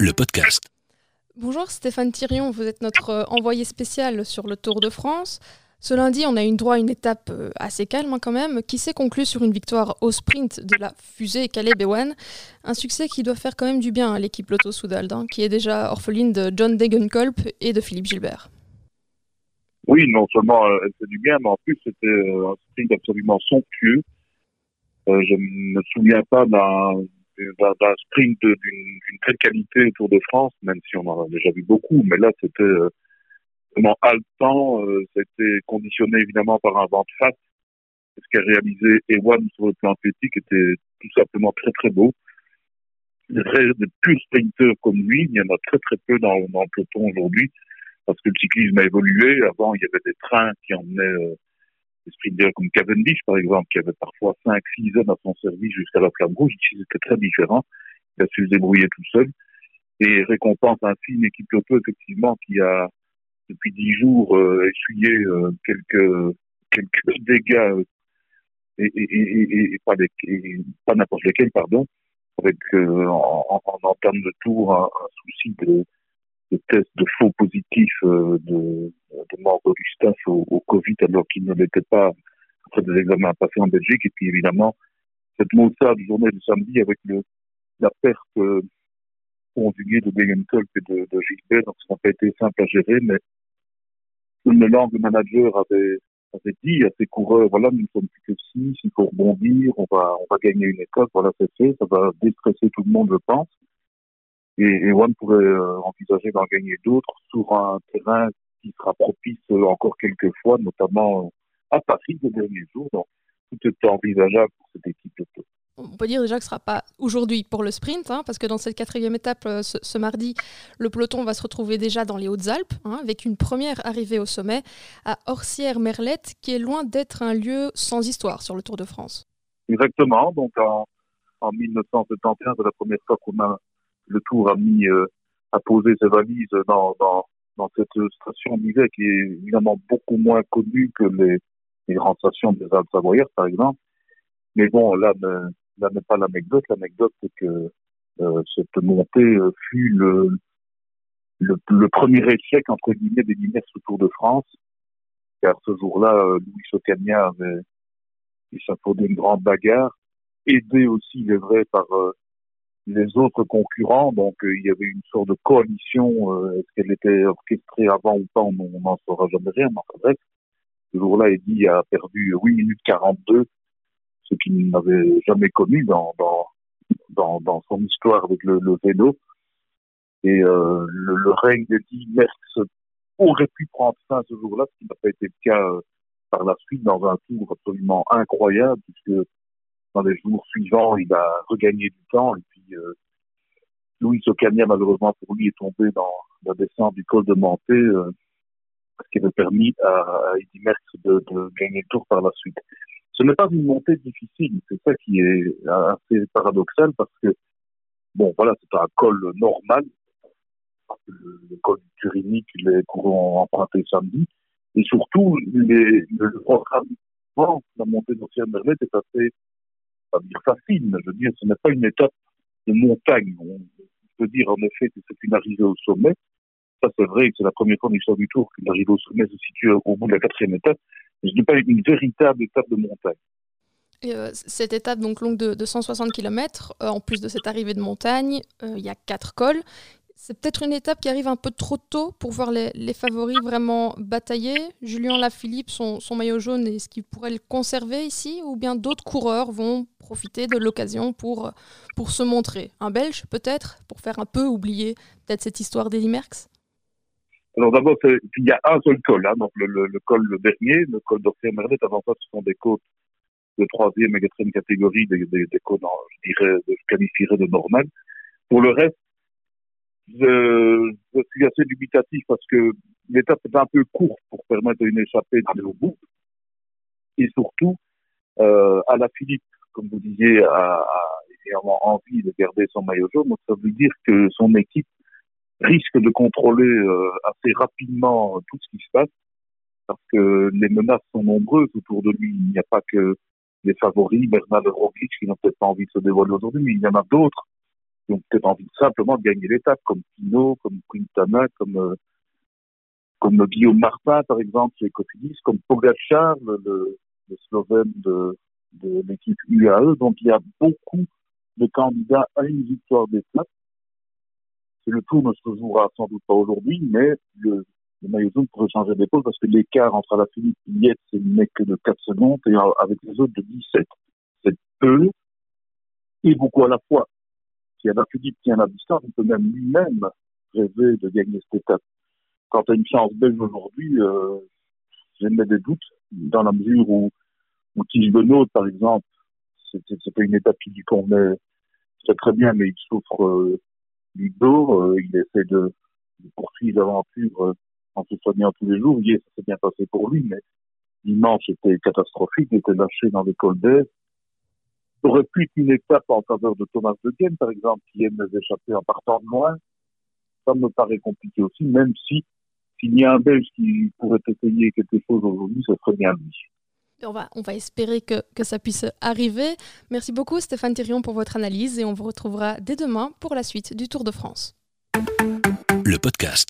le podcast. Bonjour Stéphane Thirion, vous êtes notre euh, envoyé spécial sur le Tour de France. Ce lundi, on a eu droit à une étape euh, assez calme hein, quand même, qui s'est conclue sur une victoire au sprint de la fusée Caleb Ewan. Un succès qui doit faire quand même du bien à l'équipe Lotto Soudal, hein, qui est déjà orpheline de John Degenkolb et de Philippe Gilbert. Oui, non seulement euh, elle fait du bien, mais en plus c'était un sprint absolument somptueux. je ne me souviens pas d'un d'un sprint d'une telle qualité autour de France, même si on en a déjà vu beaucoup, mais là c'était euh, vraiment haletant, euh, c'était conditionné évidemment par un vent de face. Ce qu'a réalisé Ewan sur le plan athlétique était tout simplement très très beau. Des, des purs sprinteurs comme lui, il y en a très très peu dans, dans le peloton aujourd'hui, parce que le cyclisme a évolué. Avant, il y avait des trains qui emmenaient euh, des sprinters comme Cavendish, par exemple, qui avait parfois 5-6 hommes à son service jusqu'à la flamme rouge. Ici, c'était très différent. Il a su se débrouiller tout seul. Et récompense ainsi une équipe Lotto, effectivement, qui a, depuis 10 jours, euh, essuyé euh, quelques, quelques dégâts, euh, et, et, et, et, pas, pas n'importe lesquels, pardon, avec en, en, en, termes de tour un souci de, de tests de faux positifs euh, de, de mort d'Augustin au, au, Covid alors qu'il ne l'était pas après des examens passés en Belgique. Et puis évidemment, cette maussade journée de samedi avec le, la perte euh, conjuguée de Degenkolb et de, de Gilbert, donc ça n'a pas été simple à gérer, mais le langue manager avait, avait dit à ses coureurs, voilà, nous ne sommes plus que six, il faut rebondir, on va, on va gagner une étape, voilà, c'est fait, ça va déstresser tout le monde, je pense. Et, et One pourrait euh, envisager d'en gagner d'autres sur un terrain qui sera propice euh, encore quelques fois, notamment euh, à Paris ces derniers jours. Donc, tout est envisageable pour cette équipe de tour. On peut dire déjà que ce ne sera pas aujourd'hui pour le sprint, hein, parce que dans cette quatrième étape, ce, ce, mardi, le peloton va se retrouver déjà dans les Hautes-Alpes, hein, avec une première arrivée au sommet à Orsières-Merlette, qui est loin d'être un lieu sans histoire sur le Tour de France. Exactement. Donc en, en 1971, c'est la première fois qu'on a le Tour a mis euh, a posé ses valises dans, dans, cette station d'hiver qui est évidemment beaucoup moins connue que les, grandes stations des Alpes Savoyardes, par exemple. Mais bon, là, là n'est pas l'anecdote. L'anecdote, c'est que euh, cette montée euh, fut le, le, premier échec, entre guillemets, des Guinness au Tour de France. Car ce jour-là, Louis Socagna avait échafaudé une grande bagarre, aidé aussi, il est vrai, par les autres concurrents. Donc, euh, il y avait une sorte de coalition. Euh, Est-ce qu'elle était orchestrée avant ou pas On n'en saura jamais rien. Mais enfin, bref, ce jour-là, Eddie a perdu 8 minutes 42, ce qu'il n'avait jamais connu dans, dans, dans, son histoire avec le, le vélo. Et euh, le, le règne d'Eddie Merckx aurait pu prendre fin ce jour-là, ce qui n'a pas été le cas euh, par la suite dans un tour absolument incroyable, puisque dans les jours suivants, il a regagné du temps. Euh, Louis Ocania, malheureusement pour lui, est tombé dans la descente du col de Manté, euh, ce qui avait permis à, à Eddy Merckx de, gagner le tour par la suite. Ce n'est pas une montée difficile, c'est ça qui est assez paradoxal parce que, bon, voilà, c'est un col normal, le, col du Turini que les courants empruntés samedi, et surtout, le programme la montée d'Océan Merlette est assez pas dire facile, mais je veux dire, ce n'est pas une étape montagne. On peut dire en effet que c'est une arrivée au sommet. Ça, c'est vrai que c'est la première fois en l'histoire du Tour qu'une arrivée au sommet se situe au bout de la quatrième étape. Mais ce n'est pas une véritable étape de montagne. Euh, cette étape donc longue de, de 160 km, euh, en plus de cette arrivée de montagne, euh, il y a quatre cols. C'est peut-être une étape qui arrive un peu trop tôt pour voir les, favoris vraiment batailler. Julien Lafilippe, son, son maillot jaune, est-ce qu'il pourrait le conserver ici? Ou bien d'autres coureurs vont profiter de l'occasion pour, pour se montrer? Un Belge peut-être, pour faire un peu oublier peut-être cette histoire d'Eddie Merckx? Alors d'abord, il y a un seul col, hein, donc le, col le dernier, le col d'Orsier Merlette. Avant ça, ce sont des côtes de troisième et quatrième catégorie, des, des, des côtes, je dirais, je qualifierais de normal. Pour le reste, je, je, suis assez dubitatif parce que l'étape est un peu courte pour permettre une échappée d'aller au bout. Et surtout, euh, à la Philippe, comme vous disiez, a, a évidemment envie de garder son maillot jaune. Donc ça veut dire que son équipe risque de contrôler euh, assez rapidement tout ce qui se passe parce que les menaces sont nombreuses autour de lui. Il n'y a pas que les favoris, Bernard Roglic, qui n'ont peut-être pas envie de se dévoiler aujourd'hui, mais il y en a d'autres qui ont peut-être envie simplement de gagner l'étape, comme Pino, comme Quintana, comme euh, comme Guillaume Martin, par exemple, chez Cofidis, comme Pogacar, le, le Slovène de, de l'équipe UAE. Donc, il y a beaucoup de candidats à une victoire d'étape. Le tour ne se jouera sans doute pas aujourd'hui, mais le, le maillot jaune pourrait changer d'épaule parce que l'écart entre la Philippe Yates n'est que de 4 secondes et avec les autres de 17. C'est peu et beaucoup à la fois. Si la Philippe tient la distance, il peut même lui-même rêver de gagner cette étape. Quant à une chance belge aujourd'hui, euh, j'ai des doutes dans la mesure où, où Tige Benoît, par exemple, c'était une étape qui lui convenait très très bien, mais il souffre euh, du dos, euh, il essaie de, poursuivre l'aventure euh, en se soignant tous les jours. Hier, ça s'est bien passé pour lui, mais dimanche était catastrophique, il était lâché dans cols d'air. Ça aurait pu être une étape en faveur de Thomas de Guen, par exemple, qui aime les échapper en partant de loin. Ça me paraît compliqué aussi, même si s'il y a un Belge qui pourrait essayer quelque chose aujourd'hui, ce serait bien lui. On va, on va espérer que, que, ça puisse arriver. Merci beaucoup Stéphane Thirion pour votre analyse et on vous retrouvera dès demain pour la suite du Tour de France. Le podcast